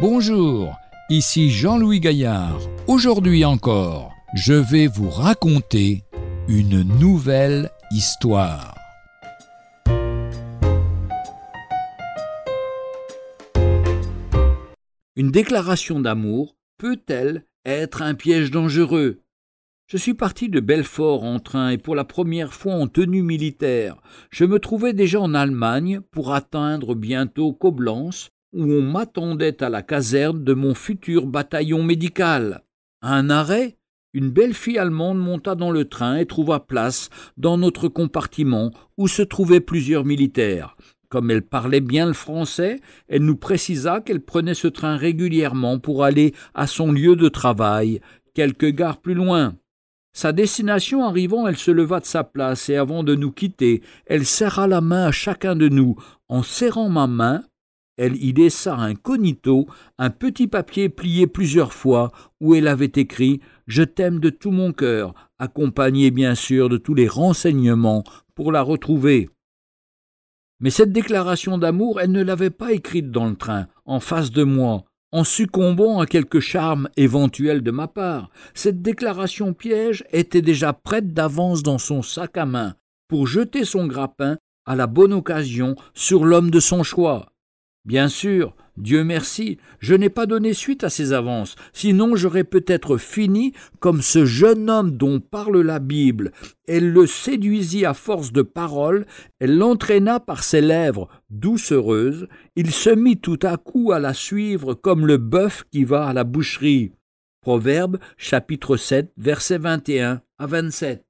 Bonjour, ici Jean-Louis Gaillard. Aujourd'hui encore, je vais vous raconter une nouvelle histoire. Une déclaration d'amour peut-elle être un piège dangereux? Je suis parti de Belfort en train et pour la première fois en tenue militaire. Je me trouvais déjà en Allemagne pour atteindre bientôt Coblence, où on m'attendait à la caserne de mon futur bataillon médical. À un arrêt, une belle fille allemande monta dans le train et trouva place dans notre compartiment où se trouvaient plusieurs militaires. Comme elle parlait bien le français, elle nous précisa qu'elle prenait ce train régulièrement pour aller à son lieu de travail, quelques gares plus loin. Sa destination arrivant, elle se leva de sa place et avant de nous quitter, elle serra la main à chacun de nous. En serrant ma main, elle y laissa incognito un petit papier plié plusieurs fois où elle avait écrit Je t'aime de tout mon cœur, accompagné bien sûr de tous les renseignements pour la retrouver. Mais cette déclaration d'amour, elle ne l'avait pas écrite dans le train, en face de moi, en succombant à quelque charme éventuel de ma part. Cette déclaration piège était déjà prête d'avance dans son sac à main, pour jeter son grappin à la bonne occasion sur l'homme de son choix. Bien sûr, Dieu merci, je n'ai pas donné suite à ces avances, sinon j'aurais peut-être fini comme ce jeune homme dont parle la Bible. Elle le séduisit à force de paroles, elle l'entraîna par ses lèvres doucereuses, il se mit tout à coup à la suivre comme le bœuf qui va à la boucherie. Proverbe chapitre 7 versets 21 à 27.